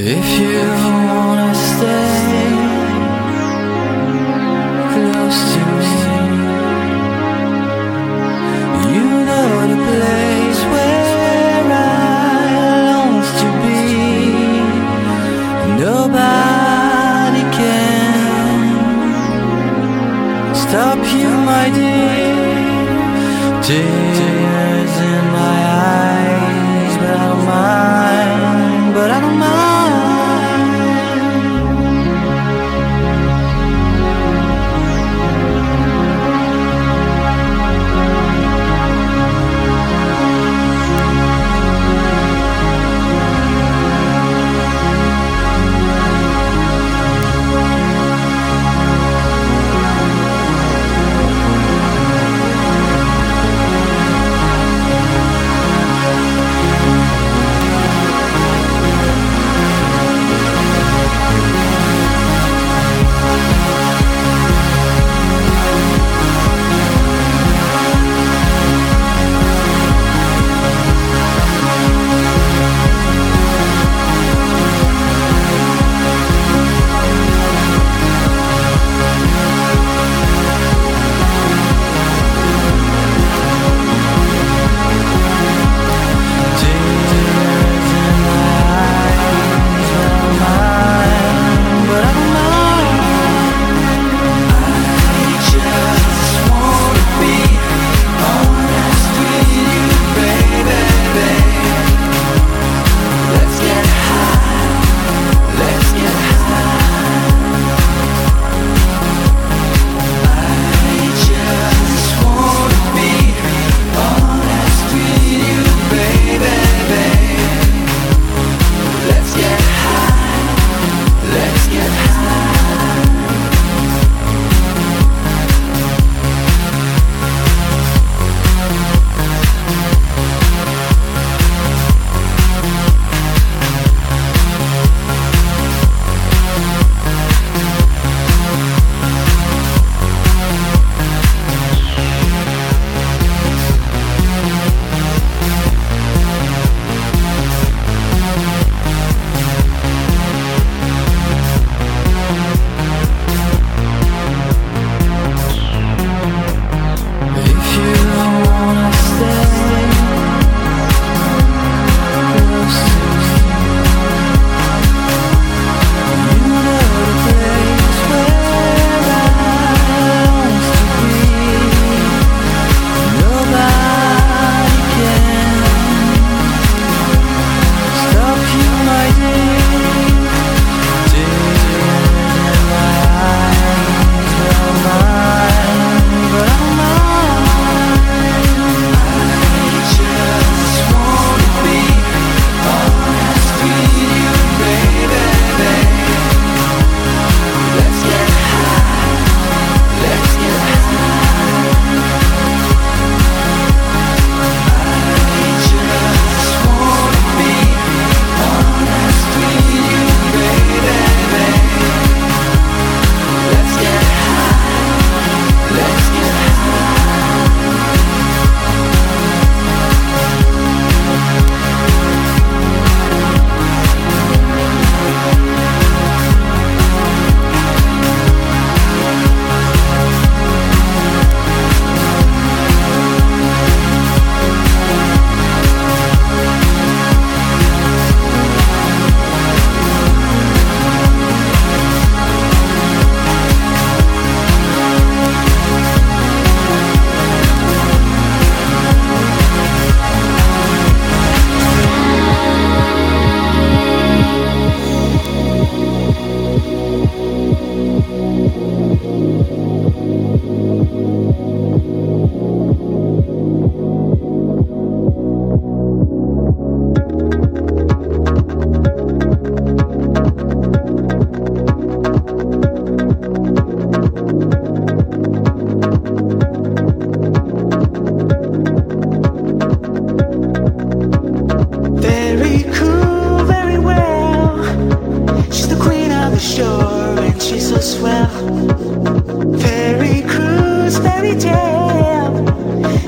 If you wanna stay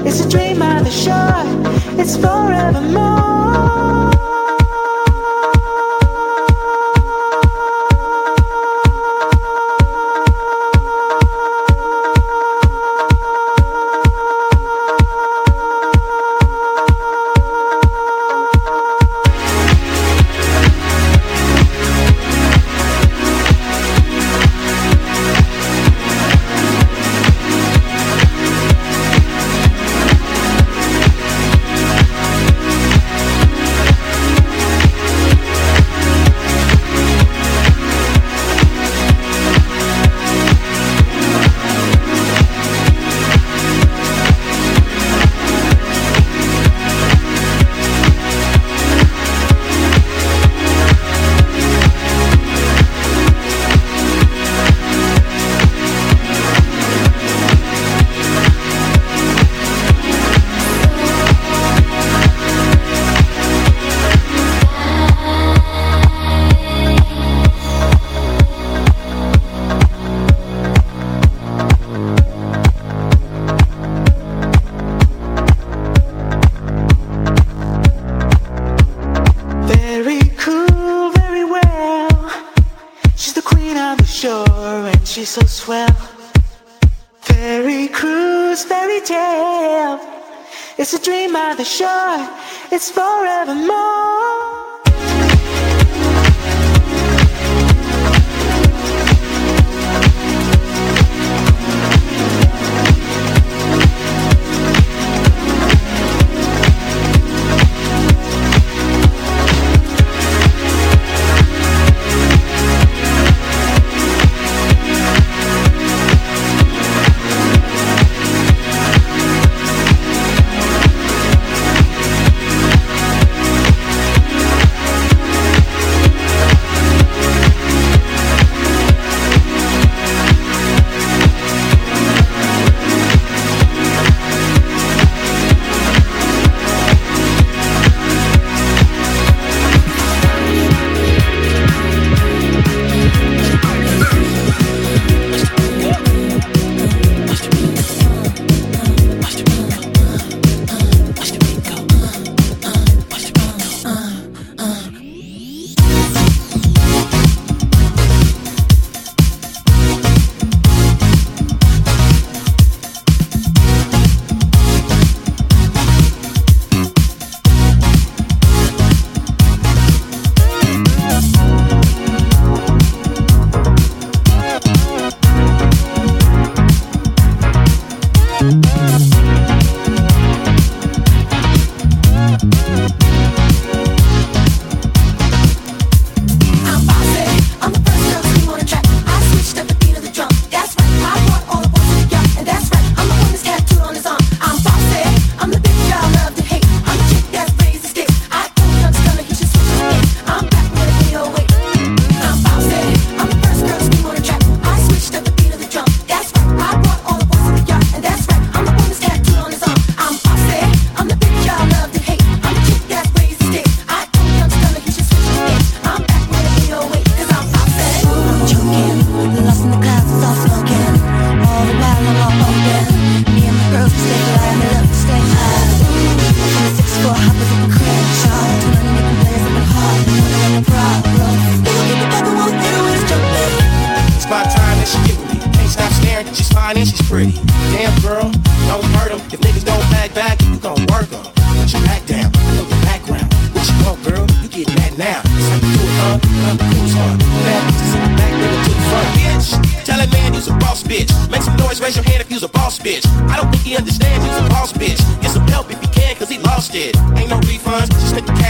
It's a dream on the shore, it's forevermore. So swell. Fairy cruise, fairy tale. It's a dream by the shore, it's forevermore.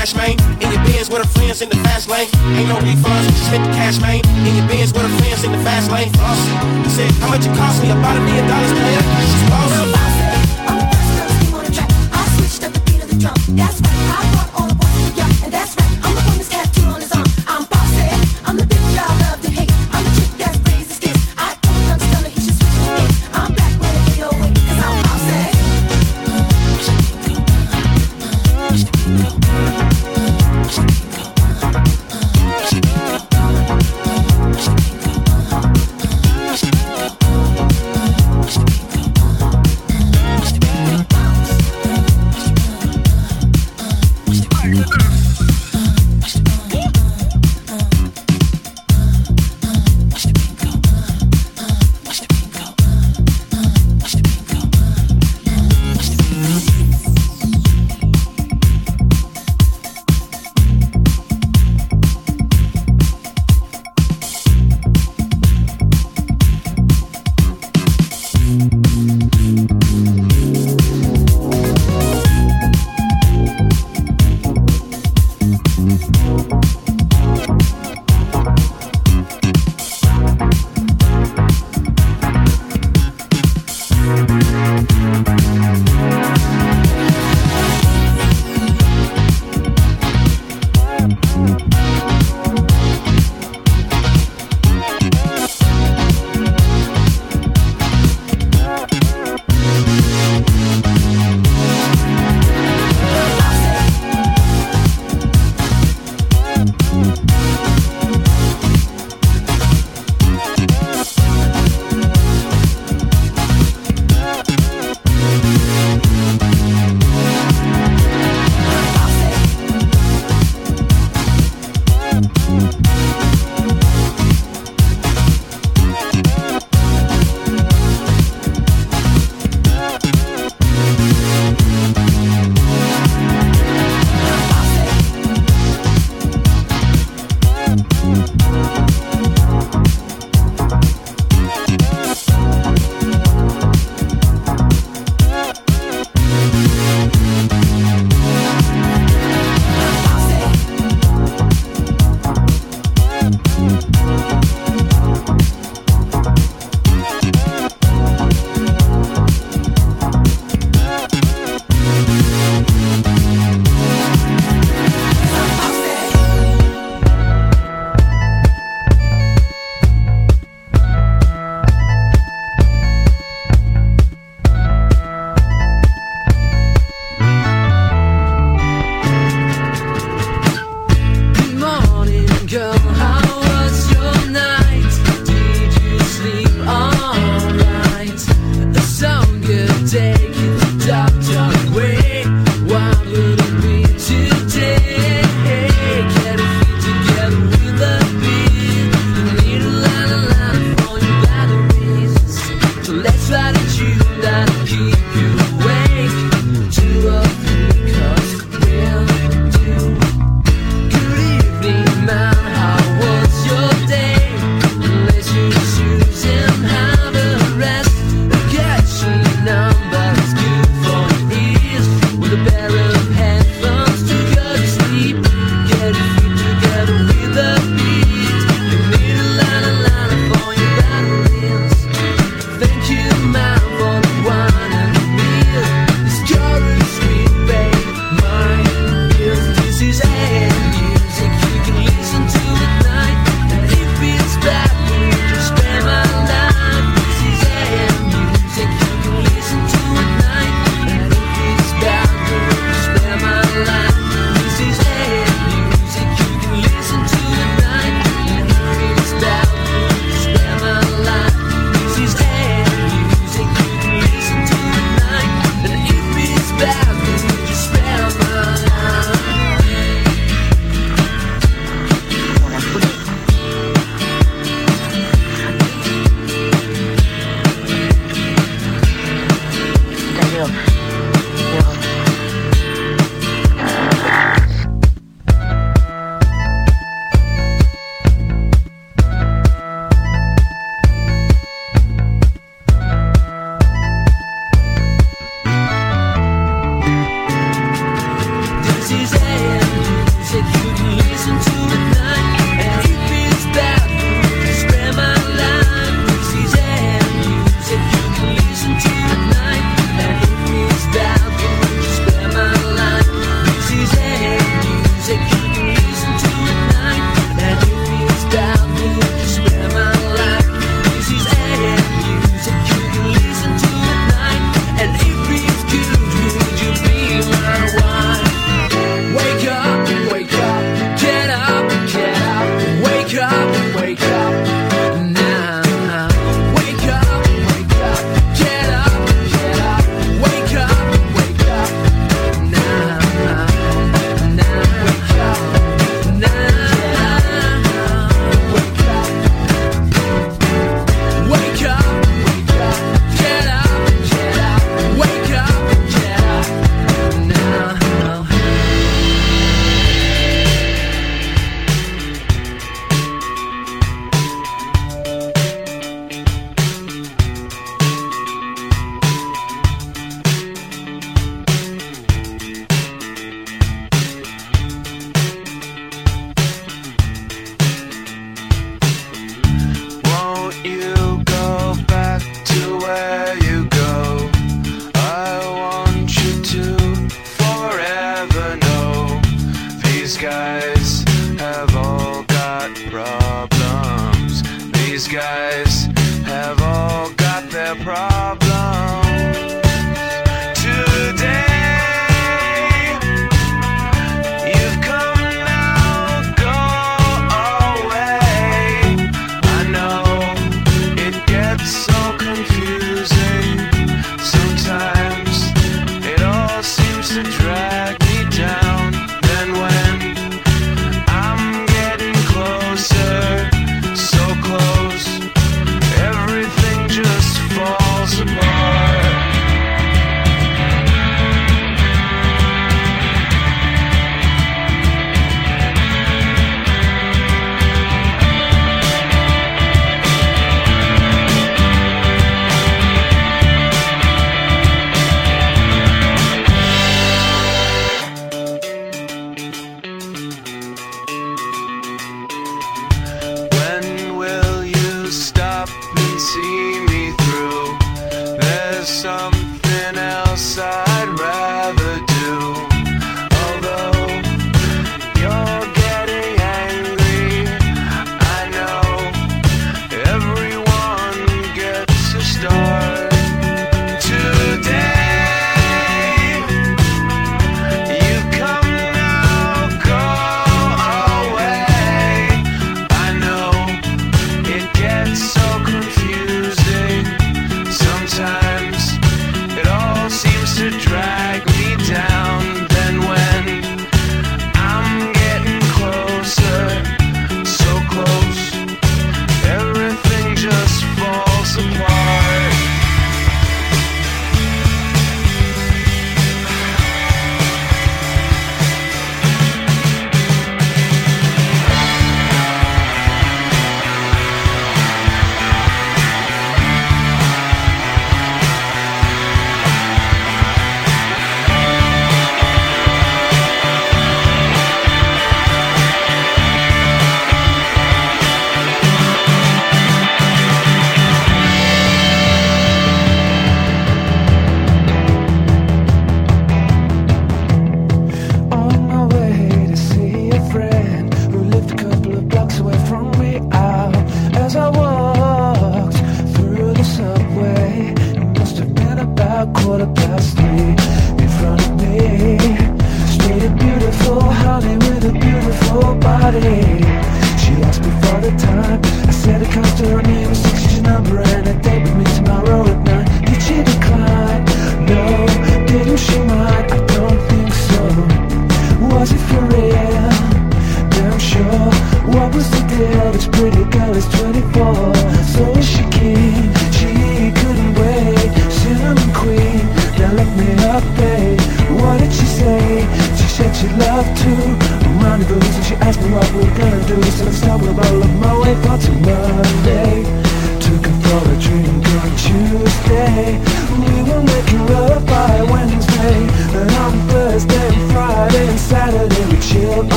cash, man. In your Benz with her friends in the fast lane. Ain't no refunds, just hit the cash, man. In your Benz with her friends in the fast lane. Flossy. He said, how much it cost me? About a million dollars, player. She's bossy. I'm the best girl team on the track. I switched up the beat of the drum. That's right. I brought all the boys to the yard, and that's right. I'm the on his arm. I'm bossy. I'm the bitch y'all love to hate. I'm the chick. I. I'm back I'm bossy.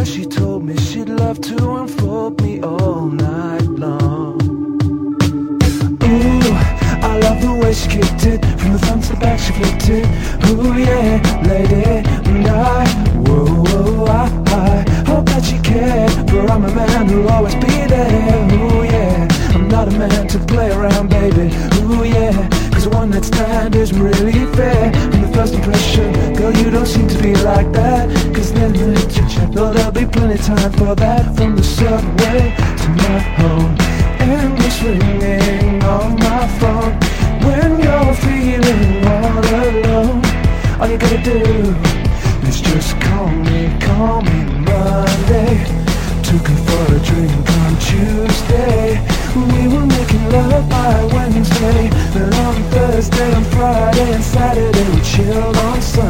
Talker, she told me she'd love to unfold me all night long. Ooh, I love the way she kicked it. From the front to the back she flipped it. Ooh yeah, lady. And I, whoa, whoa, I, I Hope that she cared. For I'm a man who'll always be there. Ooh yeah, I'm not a man to play around baby. Ooh yeah, cause one night stand isn't really fair you don't seem to be like that. Cause then the chit-chat, oh there'll be plenty time for that From the subway to my home. Endless ringing on my phone. When you're feeling all alone All you gotta do is just call me, call me Monday Took her for a drink on Tuesday. We were making love by Wednesday. Then on Thursday and Friday and Saturday We chilled on Sunday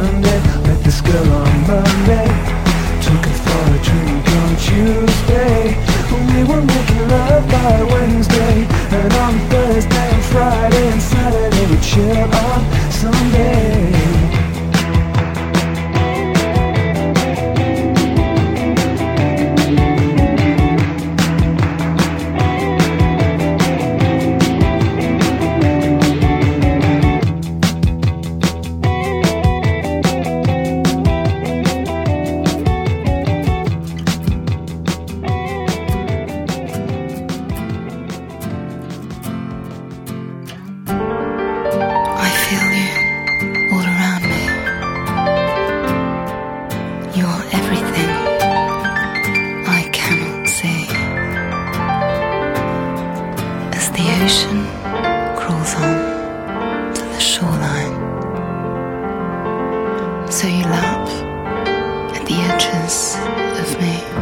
so you laugh at the edges of me.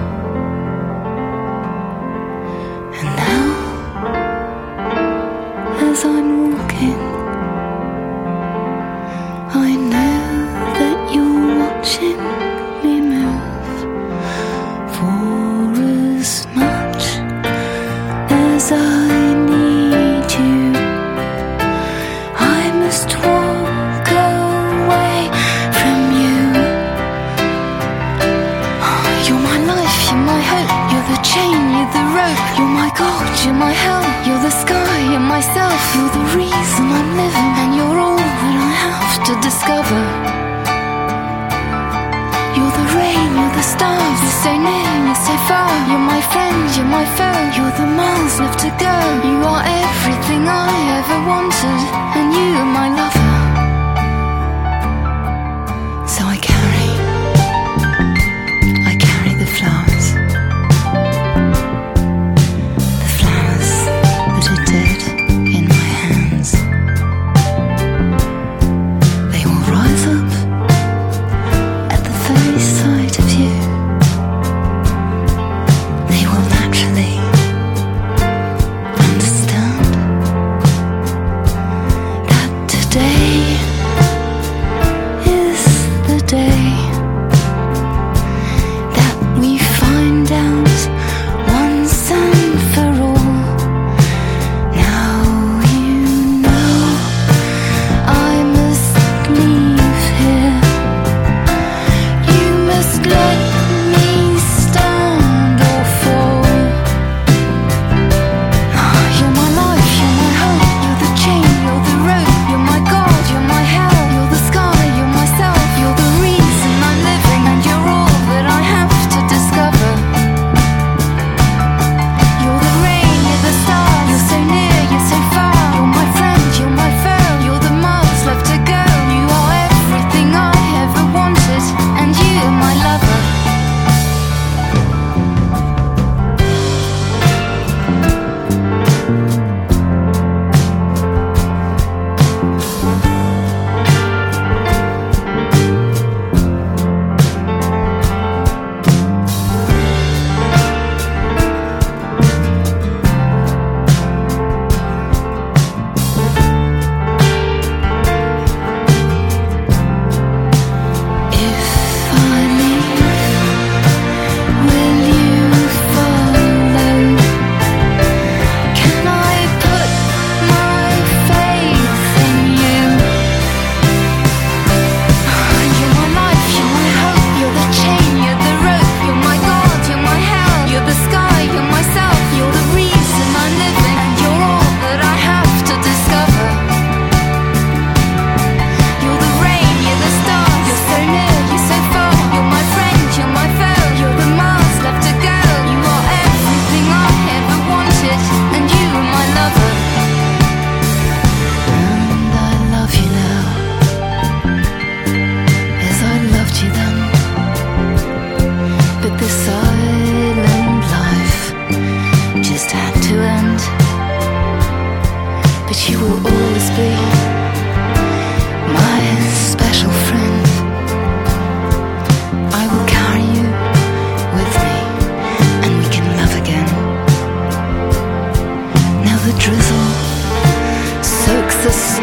to